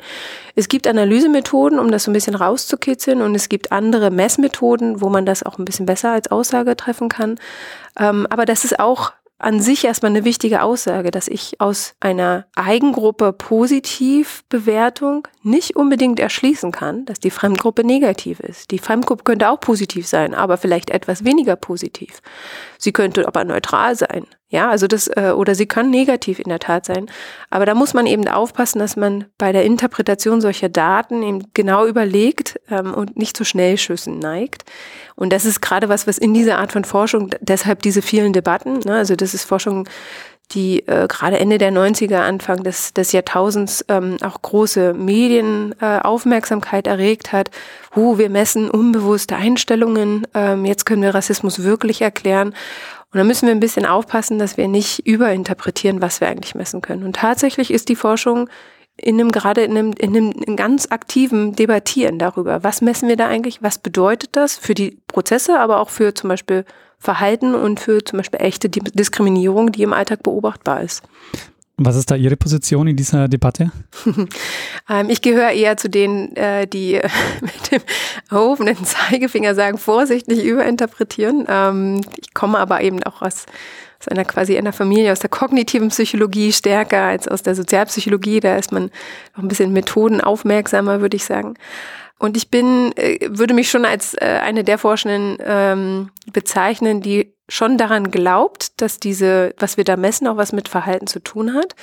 Es gibt Analysemethoden, um das so ein bisschen rauszukitzeln. Und es gibt andere Messmethoden, wo man das auch ein bisschen besser als Aussage treffen kann. Ähm, aber das ist auch an sich erstmal eine wichtige Aussage, dass ich aus einer Eigengruppe Positivbewertung nicht unbedingt erschließen kann, dass die Fremdgruppe negativ ist. Die Fremdgruppe könnte auch positiv sein, aber vielleicht etwas weniger positiv. Sie könnte aber neutral sein. Ja, also das, äh, oder sie können negativ in der Tat sein. Aber da muss man eben aufpassen, dass man bei der Interpretation solcher Daten eben genau überlegt ähm, und nicht zu Schnellschüssen neigt. Und das ist gerade was, was in dieser Art von Forschung, deshalb diese vielen Debatten, ne, also das ist Forschung, die äh, gerade Ende der 90er, Anfang des, des Jahrtausends ähm, auch große Medienaufmerksamkeit äh, erregt hat. Huh, wir messen unbewusste Einstellungen, ähm, jetzt können wir Rassismus wirklich erklären. Und da müssen wir ein bisschen aufpassen, dass wir nicht überinterpretieren, was wir eigentlich messen können. Und tatsächlich ist die Forschung in einem gerade in einem, in einem in ganz aktiven Debattieren darüber, was messen wir da eigentlich, was bedeutet das für die Prozesse, aber auch für zum Beispiel Verhalten und für zum Beispiel echte Diskriminierung, die im Alltag beobachtbar ist. Was ist da Ihre Position in dieser Debatte? *laughs* ähm, ich gehöre eher zu denen, äh, die *laughs* mit dem erhobenen Zeigefinger sagen, vorsichtig überinterpretieren. Ähm, ich komme aber eben auch aus, aus einer quasi einer Familie aus der kognitiven Psychologie stärker als aus der Sozialpsychologie. Da ist man noch ein bisschen methodenaufmerksamer, würde ich sagen. Und ich bin, äh, würde mich schon als äh, eine der Forschenden ähm, bezeichnen, die schon daran glaubt, dass diese, was wir da messen, auch was mit Verhalten zu tun hat,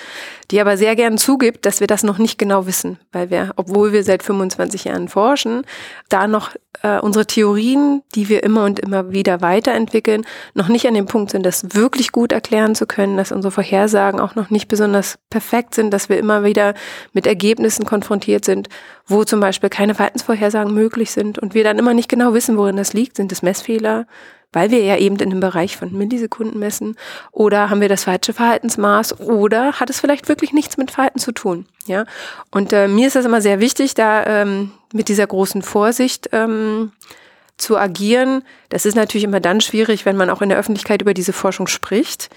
die aber sehr gern zugibt, dass wir das noch nicht genau wissen, weil wir, obwohl wir seit 25 Jahren forschen, da noch äh, unsere Theorien, die wir immer und immer wieder weiterentwickeln, noch nicht an dem Punkt sind, das wirklich gut erklären zu können, dass unsere Vorhersagen auch noch nicht besonders perfekt sind, dass wir immer wieder mit Ergebnissen konfrontiert sind, wo zum Beispiel keine Verhaltensvorhersagen möglich sind und wir dann immer nicht genau wissen, worin das liegt. Sind es Messfehler? Weil wir ja eben in dem Bereich von Millisekunden messen? Oder haben wir das falsche Verhaltensmaß? Oder hat es vielleicht wirklich nichts mit Verhalten zu tun? Ja. Und äh, mir ist das immer sehr wichtig, da ähm, mit dieser großen Vorsicht ähm, zu agieren. Das ist natürlich immer dann schwierig, wenn man auch in der Öffentlichkeit über diese Forschung spricht.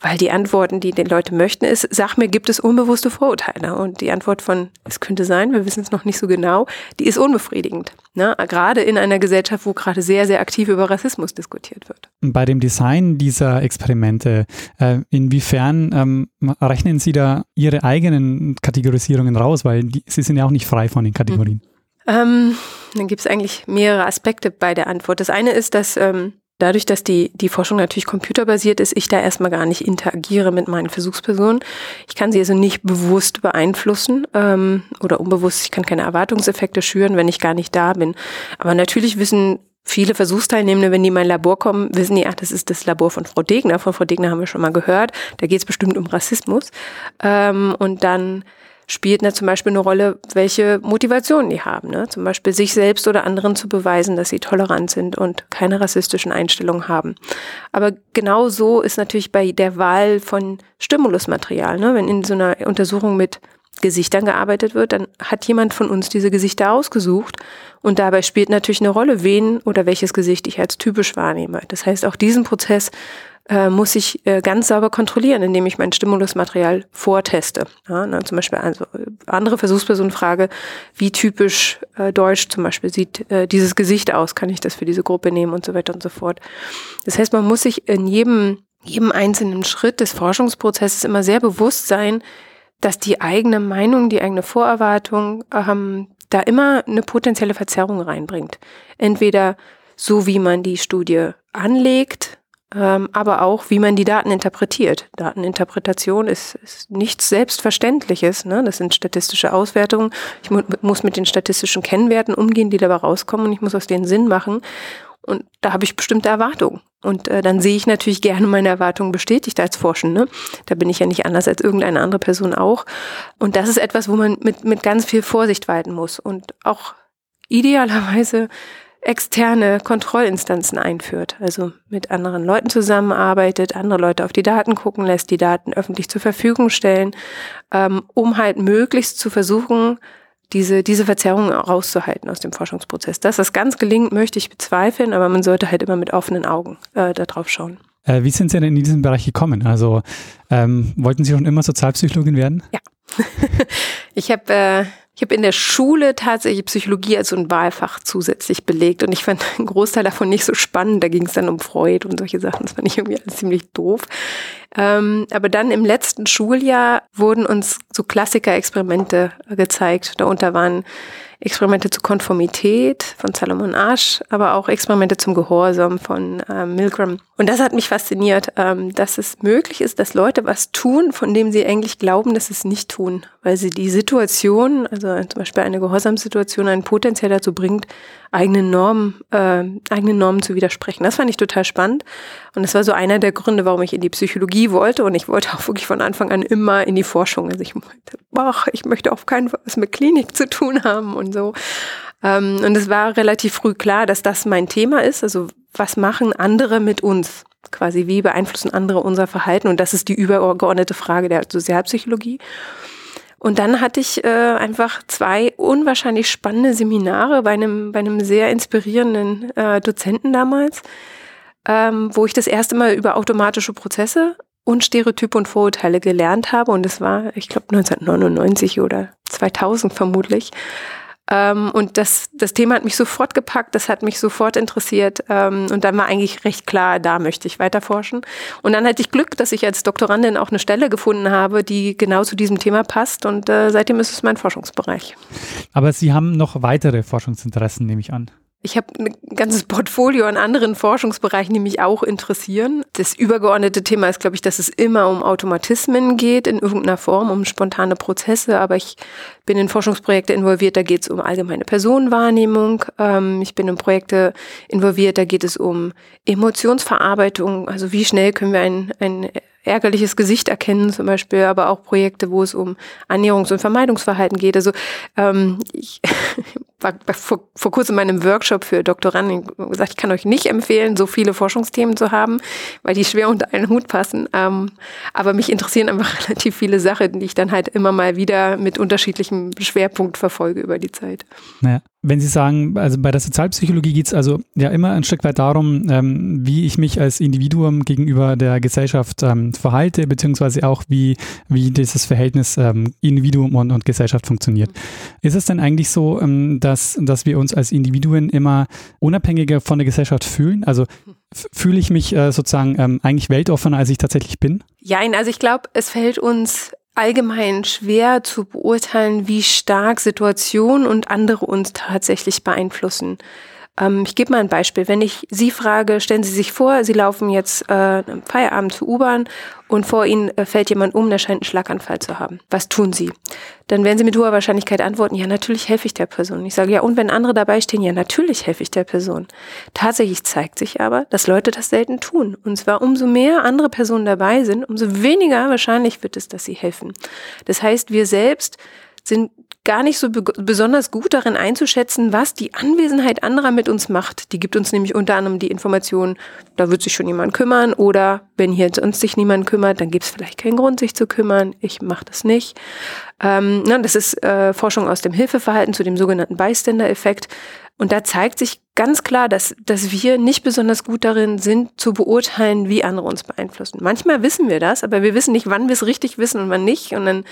Weil die Antworten, die den Leute möchten, ist, sag mir, gibt es unbewusste Vorurteile? Und die Antwort von, es könnte sein, wir wissen es noch nicht so genau, die ist unbefriedigend. Ne? Gerade in einer Gesellschaft, wo gerade sehr, sehr aktiv über Rassismus diskutiert wird. Bei dem Design dieser Experimente, äh, inwiefern ähm, rechnen Sie da Ihre eigenen Kategorisierungen raus? Weil die, Sie sind ja auch nicht frei von den Kategorien. Mhm. Ähm, dann gibt es eigentlich mehrere Aspekte bei der Antwort. Das eine ist, dass ähm, Dadurch, dass die, die Forschung natürlich computerbasiert ist, ich da erstmal gar nicht interagiere mit meinen Versuchspersonen. Ich kann sie also nicht bewusst beeinflussen ähm, oder unbewusst. Ich kann keine Erwartungseffekte schüren, wenn ich gar nicht da bin. Aber natürlich wissen viele Versuchsteilnehmende, wenn die in mein Labor kommen, wissen die, ach, das ist das Labor von Frau Degner. Von Frau Degner haben wir schon mal gehört. Da geht es bestimmt um Rassismus. Ähm, und dann spielt ne, zum Beispiel eine Rolle, welche Motivationen die haben. Ne? Zum Beispiel sich selbst oder anderen zu beweisen, dass sie tolerant sind und keine rassistischen Einstellungen haben. Aber genau so ist natürlich bei der Wahl von Stimulusmaterial. Ne? Wenn in so einer Untersuchung mit Gesichtern gearbeitet wird, dann hat jemand von uns diese Gesichter ausgesucht und dabei spielt natürlich eine Rolle, wen oder welches Gesicht ich als typisch wahrnehme. Das heißt, auch diesen Prozess äh, muss ich äh, ganz sauber kontrollieren, indem ich mein Stimulusmaterial vorteste. Ja, na, zum Beispiel also andere Versuchspersonen frage, wie typisch äh, deutsch zum Beispiel sieht äh, dieses Gesicht aus, kann ich das für diese Gruppe nehmen und so weiter und so fort. Das heißt, man muss sich in jedem, jedem einzelnen Schritt des Forschungsprozesses immer sehr bewusst sein, dass die eigene Meinung, die eigene Vorerwartung ähm, da immer eine potenzielle Verzerrung reinbringt. Entweder so, wie man die Studie anlegt, ähm, aber auch, wie man die Daten interpretiert. Dateninterpretation ist, ist nichts Selbstverständliches. Ne? Das sind statistische Auswertungen. Ich mu muss mit den statistischen Kennwerten umgehen, die dabei rauskommen und ich muss aus denen Sinn machen. Und da habe ich bestimmte Erwartungen. Und äh, dann sehe ich natürlich gerne meine Erwartungen bestätigt als Forschende. Da bin ich ja nicht anders als irgendeine andere Person auch. Und das ist etwas, wo man mit, mit ganz viel Vorsicht walten muss und auch idealerweise externe Kontrollinstanzen einführt, also mit anderen Leuten zusammenarbeitet, andere Leute auf die Daten gucken lässt, die Daten öffentlich zur Verfügung stellen, ähm, um halt möglichst zu versuchen, diese, diese Verzerrungen rauszuhalten aus dem Forschungsprozess. Dass das ganz gelingt, möchte ich bezweifeln, aber man sollte halt immer mit offenen Augen äh, darauf schauen. Äh, wie sind Sie denn in diesen Bereich gekommen? Also ähm, wollten Sie schon immer Sozialpsychologin werden? Ja. *laughs* ich habe äh, Ich habe in der Schule tatsächlich Psychologie als so ein Wahlfach zusätzlich belegt und ich fand *laughs* einen Großteil davon nicht so spannend. Da ging es dann um Freud und solche Sachen. Das fand ich irgendwie alles ziemlich doof. Ähm, aber dann im letzten Schuljahr wurden uns so Klassiker-Experimente gezeigt. Darunter waren Experimente zur Konformität von Salomon Asch, aber auch Experimente zum Gehorsam von äh, Milgram. Und das hat mich fasziniert, ähm, dass es möglich ist, dass Leute was tun, von dem sie eigentlich glauben, dass sie es nicht tun, weil sie die Situation, also zum Beispiel eine Gehorsamssituation, einen potenziell dazu bringt, eigenen Normen, äh, eigenen Normen zu widersprechen. Das fand ich total spannend. Und das war so einer der Gründe, warum ich in die Psychologie wollte. Und ich wollte auch wirklich von Anfang an immer in die Forschung. Also ich meinte, ach, ich möchte auf keinen Fall was mit Klinik zu tun haben und so. Ähm, und es war relativ früh klar, dass das mein Thema ist. Also was machen andere mit uns? Quasi, wie beeinflussen andere unser Verhalten? Und das ist die übergeordnete Frage der Sozialpsychologie. Und dann hatte ich äh, einfach zwei unwahrscheinlich spannende Seminare bei einem, bei einem sehr inspirierenden äh, Dozenten damals, ähm, wo ich das erste Mal über automatische Prozesse und Stereotype und Vorurteile gelernt habe. Und das war, ich glaube, 1999 oder 2000 vermutlich. Ähm, und das, das Thema hat mich sofort gepackt, das hat mich sofort interessiert. Ähm, und dann war eigentlich recht klar, da möchte ich weiter forschen. Und dann hatte ich Glück, dass ich als Doktorandin auch eine Stelle gefunden habe, die genau zu diesem Thema passt. Und äh, seitdem ist es mein Forschungsbereich. Aber Sie haben noch weitere Forschungsinteressen, nehme ich an. Ich habe ein ganzes Portfolio an anderen Forschungsbereichen, die mich auch interessieren. Das übergeordnete Thema ist, glaube ich, dass es immer um Automatismen geht, in irgendeiner Form, um spontane Prozesse. Aber ich bin in Forschungsprojekte involviert, da geht es um allgemeine Personenwahrnehmung. Ähm, ich bin in Projekte involviert, da geht es um Emotionsverarbeitung. Also wie schnell können wir ein, ein ärgerliches Gesicht erkennen zum Beispiel, aber auch Projekte, wo es um Annäherungs- und Vermeidungsverhalten geht. Also ähm, ich *laughs* war vor, vor kurzem in meinem Workshop für Doktoranden gesagt, ich kann euch nicht empfehlen, so viele Forschungsthemen zu haben, weil die schwer unter einen Hut passen. Ähm, aber mich interessieren einfach *laughs* relativ viele Sachen, die ich dann halt immer mal wieder mit unterschiedlichem Schwerpunkt verfolge über die Zeit. Naja. Wenn Sie sagen, also bei der Sozialpsychologie geht es also ja immer ein Stück weit darum, ähm, wie ich mich als Individuum gegenüber der Gesellschaft ähm, verhalte, beziehungsweise auch wie, wie dieses Verhältnis ähm, Individuum und, und, Gesellschaft funktioniert. Mhm. Ist es denn eigentlich so, ähm, dass, dass wir uns als Individuen immer unabhängiger von der Gesellschaft fühlen? Also fühle ich mich äh, sozusagen ähm, eigentlich weltoffener, als ich tatsächlich bin? Ja, also ich glaube, es fällt uns allgemein schwer zu beurteilen, wie stark Situationen und andere uns tatsächlich beeinflussen. Ähm, ich gebe mal ein Beispiel. Wenn ich Sie frage, stellen Sie sich vor, Sie laufen jetzt äh, Feierabend zur U-Bahn und vor Ihnen äh, fällt jemand um, der scheint einen Schlaganfall zu haben. Was tun Sie? Dann werden Sie mit hoher Wahrscheinlichkeit antworten, ja, natürlich helfe ich der Person. Ich sage, ja, und wenn andere dabei stehen, ja, natürlich helfe ich der Person. Tatsächlich zeigt sich aber, dass Leute das selten tun. Und zwar umso mehr andere Personen dabei sind, umso weniger wahrscheinlich wird es, dass sie helfen. Das heißt, wir selbst sind gar nicht so be besonders gut darin einzuschätzen, was die Anwesenheit anderer mit uns macht. Die gibt uns nämlich unter anderem die Information, da wird sich schon jemand kümmern oder wenn hier sonst sich niemand kümmert, dann gibt es vielleicht keinen Grund, sich zu kümmern. Ich mache das nicht. Ähm, na, das ist äh, Forschung aus dem Hilfeverhalten zu dem sogenannten Bystander-Effekt. Und da zeigt sich ganz klar, dass, dass wir nicht besonders gut darin sind, zu beurteilen, wie andere uns beeinflussen. Manchmal wissen wir das, aber wir wissen nicht, wann wir es richtig wissen und wann nicht. Und dann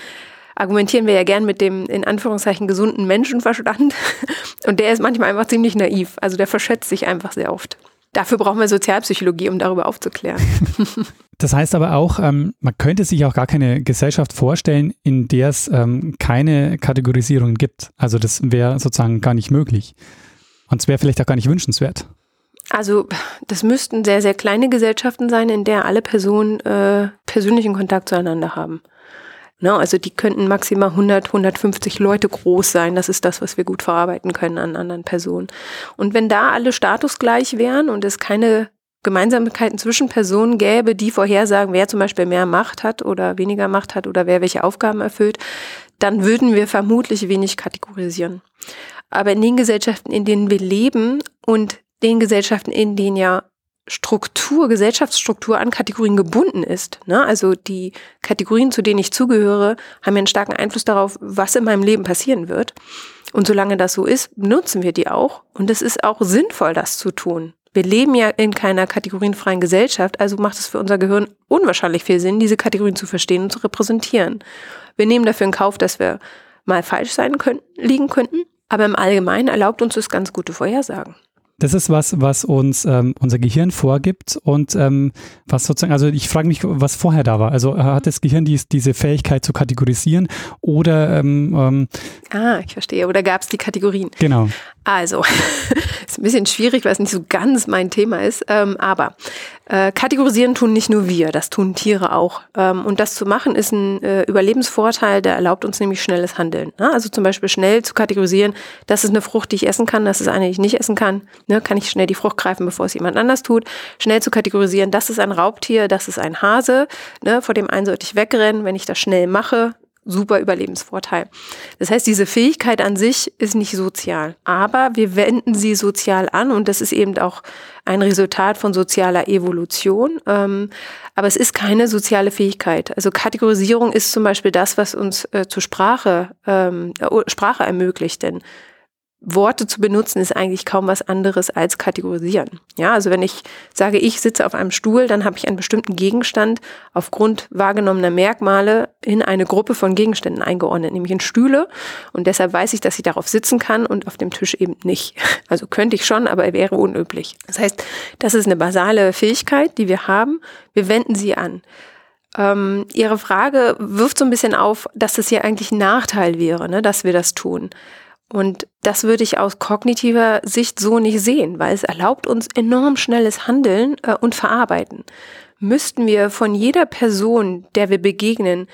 argumentieren wir ja gern mit dem in Anführungszeichen gesunden Menschenverstand. *laughs* Und der ist manchmal einfach ziemlich naiv. Also der verschätzt sich einfach sehr oft. Dafür brauchen wir Sozialpsychologie, um darüber aufzuklären. *laughs* Das heißt aber auch, ähm, man könnte sich auch gar keine Gesellschaft vorstellen, in der es ähm, keine Kategorisierung gibt. Also das wäre sozusagen gar nicht möglich. Und es wäre vielleicht auch gar nicht wünschenswert. Also das müssten sehr, sehr kleine Gesellschaften sein, in der alle Personen äh, persönlichen Kontakt zueinander haben. Ne, also die könnten maximal 100, 150 Leute groß sein. Das ist das, was wir gut verarbeiten können an anderen Personen. Und wenn da alle statusgleich wären und es keine Gemeinsamkeiten zwischen Personen gäbe, die vorhersagen, wer zum Beispiel mehr Macht hat oder weniger Macht hat oder wer welche Aufgaben erfüllt, dann würden wir vermutlich wenig kategorisieren. Aber in den Gesellschaften, in denen wir leben und den Gesellschaften, in denen ja Struktur, Gesellschaftsstruktur an Kategorien gebunden ist. Ne? Also die Kategorien, zu denen ich zugehöre, haben ja einen starken Einfluss darauf, was in meinem Leben passieren wird. Und solange das so ist, nutzen wir die auch. Und es ist auch sinnvoll, das zu tun. Wir leben ja in keiner kategorienfreien Gesellschaft, also macht es für unser Gehirn unwahrscheinlich viel Sinn, diese Kategorien zu verstehen und zu repräsentieren. Wir nehmen dafür in Kauf, dass wir mal falsch sein können, liegen könnten. Aber im Allgemeinen erlaubt uns das ganz gute Vorhersagen. Das ist was, was uns ähm, unser Gehirn vorgibt und ähm, was sozusagen, also ich frage mich, was vorher da war. Also hat das Gehirn dies, diese Fähigkeit zu kategorisieren oder ähm, ähm Ah, ich verstehe. Oder gab es die Kategorien? Genau. Also, *laughs* ist ein bisschen schwierig, weil es nicht so ganz mein Thema ist. Ähm, aber äh, kategorisieren tun nicht nur wir, das tun Tiere auch. Ähm, und das zu machen ist ein äh, Überlebensvorteil, der erlaubt uns nämlich schnelles Handeln. Ne? Also zum Beispiel schnell zu kategorisieren, das ist eine Frucht, die ich essen kann, das ist eine, die ich nicht essen kann. Ne? Kann ich schnell die Frucht greifen, bevor es jemand anders tut. Schnell zu kategorisieren, das ist ein Raubtier, das ist ein Hase. Ne? Vor dem einen sollte ich wegrennen, wenn ich das schnell mache super Überlebensvorteil. Das heißt, diese Fähigkeit an sich ist nicht sozial, aber wir wenden sie sozial an und das ist eben auch ein Resultat von sozialer Evolution. Ähm, aber es ist keine soziale Fähigkeit. Also Kategorisierung ist zum Beispiel das, was uns äh, zur Sprache, ähm, äh, Sprache ermöglicht, denn Worte zu benutzen ist eigentlich kaum was anderes als kategorisieren. Ja, also wenn ich sage, ich sitze auf einem Stuhl, dann habe ich einen bestimmten Gegenstand aufgrund wahrgenommener Merkmale in eine Gruppe von Gegenständen eingeordnet, nämlich in Stühle. Und deshalb weiß ich, dass ich darauf sitzen kann und auf dem Tisch eben nicht. *laughs* Also könnte ich schon, aber wäre unüblich. Das heißt, das ist eine basale Fähigkeit, die wir haben. Wir wenden sie an. Ähm, Ihre Frage wirft so ein bisschen auf, dass das hier eigentlich ein Nachteil wäre, ne, dass wir das tun. Und das würde ich aus kognitiver Sicht so nicht sehen, weil es erlaubt uns enorm schnelles Handeln äh, und Verarbeiten. Müssten wir von jeder Person, der wir begegnen,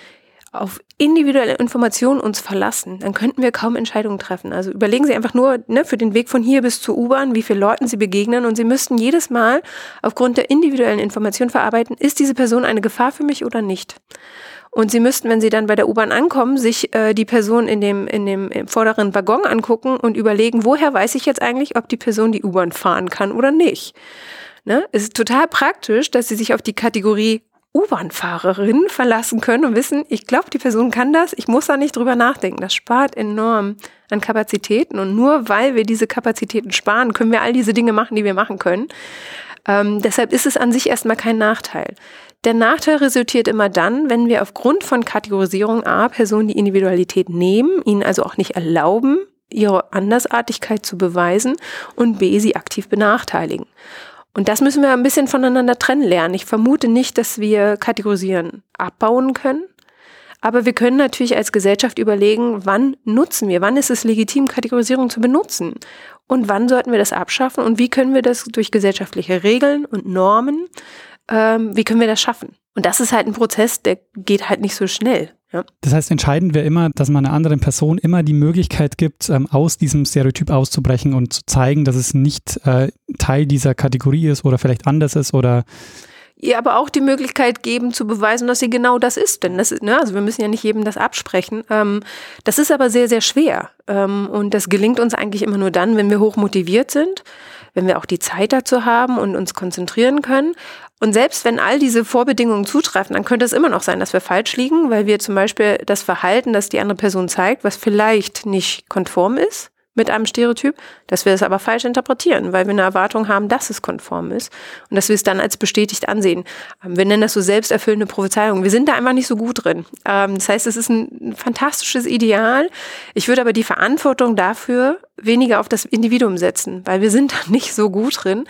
auf individuelle Informationen uns verlassen, dann könnten wir kaum Entscheidungen treffen. Also überlegen Sie einfach nur ne, für den Weg von hier bis zur U-Bahn, wie viele Leuten Sie begegnen und Sie müssten jedes Mal aufgrund der individuellen Information verarbeiten, ist diese Person eine Gefahr für mich oder nicht. Und sie müssten, wenn sie dann bei der U-Bahn ankommen, sich äh, die Person in dem, in dem im vorderen Waggon angucken und überlegen, woher weiß ich jetzt eigentlich, ob die Person die U-Bahn fahren kann oder nicht. Ne? Es ist total praktisch, dass sie sich auf die Kategorie U-Bahn-Fahrerin verlassen können und wissen, ich glaube, die Person kann das, ich muss da nicht drüber nachdenken. Das spart enorm an Kapazitäten und nur weil wir diese Kapazitäten sparen, können wir all diese Dinge machen, die wir machen können. Ähm, deshalb ist es an sich erstmal kein Nachteil. Der Nachteil resultiert immer dann, wenn wir aufgrund von Kategorisierung A Personen die Individualität nehmen, ihnen also auch nicht erlauben, ihre Andersartigkeit zu beweisen und B sie aktiv benachteiligen. Und das müssen wir ein bisschen voneinander trennen lernen. Ich vermute nicht, dass wir Kategorisieren abbauen können. Aber wir können natürlich als Gesellschaft überlegen, wann nutzen wir, wann ist es legitim, Kategorisierung zu benutzen und wann sollten wir das abschaffen und wie können wir das durch gesellschaftliche Regeln und Normen ähm, wie können wir das schaffen? Und das ist halt ein Prozess, der geht halt nicht so schnell. Ja. Das heißt, entscheidend wäre immer, dass man einer anderen Person immer die Möglichkeit gibt, ähm, aus diesem Stereotyp auszubrechen und zu zeigen, dass es nicht äh, Teil dieser Kategorie ist oder vielleicht anders ist oder ihr aber auch die Möglichkeit geben zu beweisen, dass sie genau das ist. Denn das ist, ne, also wir müssen ja nicht jedem das absprechen. Ähm, das ist aber sehr, sehr schwer. Ähm, und das gelingt uns eigentlich immer nur dann, wenn wir hoch motiviert sind, wenn wir auch die Zeit dazu haben und uns konzentrieren können und selbst wenn all diese Vorbedingungen zutreffen, dann könnte es immer noch sein, dass wir falsch liegen, weil wir zum Beispiel das Verhalten, das die andere Person zeigt, was vielleicht nicht konform ist mit einem Stereotyp, dass wir es aber falsch interpretieren, weil wir eine Erwartung haben, dass es konform ist und dass wir es dann als bestätigt ansehen. Ähm, wir nennen das so selbsterfüllende Prophezeiung. Wir sind da einfach nicht so gut drin. Ähm, das heißt, es ist ein fantastisches Ideal. Ich würde aber die Verantwortung dafür weniger auf das Individuum setzen, weil wir sind *laughs* da nicht so gut drin.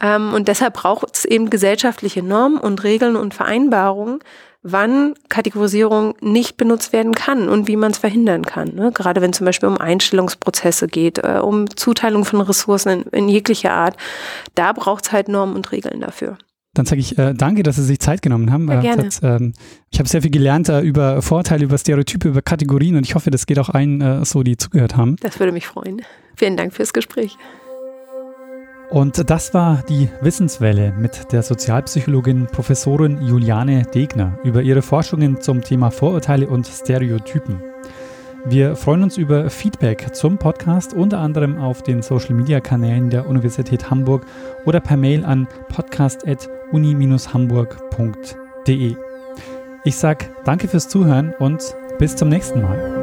Ähm, und deshalb braucht es eben gesellschaftliche Normen und Regeln und Vereinbarungen, wann Kategorisierung nicht benutzt werden kann und wie man es verhindern kann. Ne? Gerade wenn zum Beispiel um Einstellungsprozesse geht, äh, um Zuteilung von Ressourcen in, in jeglicher Art, da braucht es halt Normen und Regeln dafür. Dann sage ich äh, danke, dass Sie sich Zeit genommen haben. Ja, gerne. Hat, ähm, ich habe sehr viel gelernt äh, über Vorteile, über Stereotype, über Kategorien und ich hoffe, das geht auch allen äh, so, die zugehört haben. Das würde mich freuen. Vielen Dank fürs Gespräch. Und das war die Wissenswelle mit der Sozialpsychologin Professorin Juliane Degner über ihre Forschungen zum Thema Vorurteile und Stereotypen. Wir freuen uns über Feedback zum Podcast, unter anderem auf den Social-Media-Kanälen der Universität Hamburg oder per Mail an podcast.uni-hamburg.de. Ich sage danke fürs Zuhören und bis zum nächsten Mal.